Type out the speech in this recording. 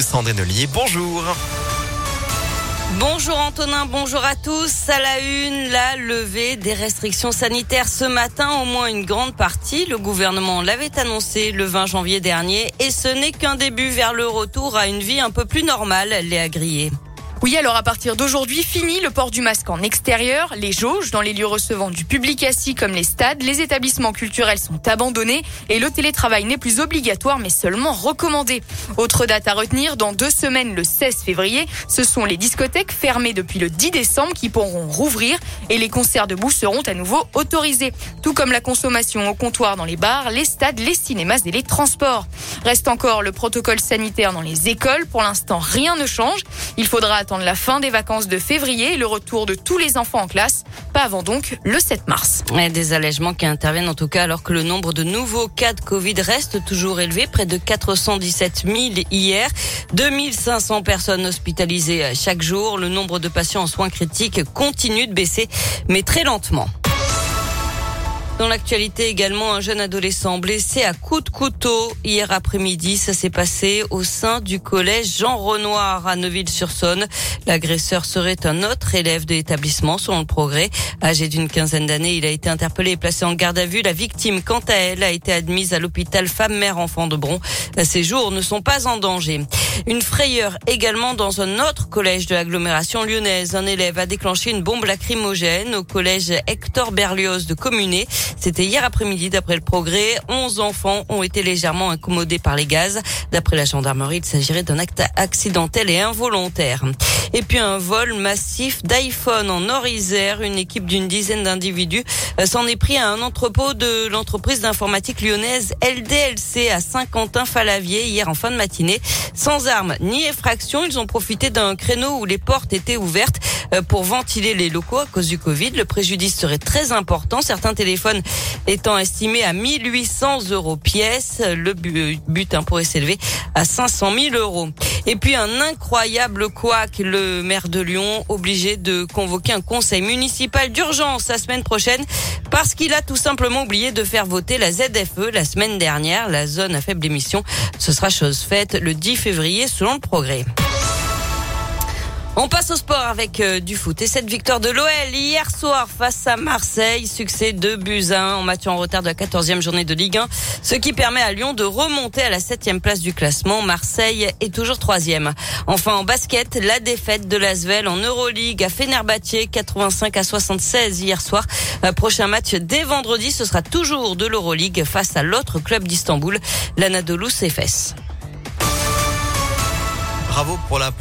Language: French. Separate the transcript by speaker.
Speaker 1: Sandrine. Bonjour.
Speaker 2: Bonjour Antonin, bonjour à tous. À la une, la levée des restrictions sanitaires ce matin, au moins une grande partie. Le gouvernement l'avait annoncé le 20 janvier dernier et ce n'est qu'un début vers le retour à une vie un peu plus normale, les Grillet.
Speaker 3: Oui, alors à partir d'aujourd'hui, fini le port du masque en extérieur. Les jauges dans les lieux recevant du public assis comme les stades, les établissements culturels sont abandonnés et le télétravail n'est plus obligatoire mais seulement recommandé. Autre date à retenir, dans deux semaines, le 16 février, ce sont les discothèques fermées depuis le 10 décembre qui pourront rouvrir et les concerts debout seront à nouveau autorisés. Tout comme la consommation au comptoir dans les bars, les stades, les cinémas et les transports. Reste encore le protocole sanitaire dans les écoles. Pour l'instant, rien ne change. Il faudra attendre la fin des vacances de février et le retour de tous les enfants en classe. Pas avant donc le 7 mars.
Speaker 2: des allègements qui interviennent en tout cas alors que le nombre de nouveaux cas de Covid reste toujours élevé, près de 417 000 hier, 2500 personnes hospitalisées chaque jour. Le nombre de patients en soins critiques continue de baisser, mais très lentement. Dans l'actualité également, un jeune adolescent blessé à coups de couteau hier après-midi. Ça s'est passé au sein du collège Jean Renoir à Neuville-sur-Saône. L'agresseur serait un autre élève de l'établissement, selon le progrès. Âgé d'une quinzaine d'années, il a été interpellé et placé en garde à vue. La victime, quant à elle, a été admise à l'hôpital femme-mère-enfant de Bron. Ses jours ne sont pas en danger. Une frayeur également dans un autre collège de l'agglomération lyonnaise. Un élève a déclenché une bombe lacrymogène au collège Hector Berlioz de Communé. C'était hier après-midi d'après le progrès. 11 enfants ont été légèrement incommodés par les gaz. D'après la gendarmerie, il s'agirait d'un acte accidentel et involontaire. Et puis un vol massif d'iPhone en Nord-Isère. Une équipe d'une dizaine d'individus euh, s'en est pris à un entrepôt de l'entreprise d'informatique lyonnaise LDLC à Saint-Quentin-Falavier hier en fin de matinée. Sans armes ni effraction, ils ont profité d'un créneau où les portes étaient ouvertes euh, pour ventiler les locaux à cause du Covid. Le préjudice serait très important. Certains téléphones étant estimés à 1800 euros pièce. Le butin pourrait s'élever à 500 000 euros. Et puis un incroyable couac, le maire de Lyon obligé de convoquer un conseil municipal d'urgence la semaine prochaine parce qu'il a tout simplement oublié de faire voter la ZFE la semaine dernière, la zone à faible émission. Ce sera chose faite le 10 février selon le progrès. On passe au sport avec euh, du foot et cette victoire de l'OL hier soir face à Marseille, succès de Buzyn en match en retard de la 14e journée de Ligue 1, ce qui permet à Lyon de remonter à la 7e place du classement. Marseille est toujours troisième. Enfin en basket, la défaite de l'Asvel en Euroleague à Fenerbahçe 85 à 76 hier soir. Euh, prochain match dès vendredi, ce sera toujours de l'Euroleague face à l'autre club d'Istanbul, l'Anadolu Efes.
Speaker 1: Bravo pour la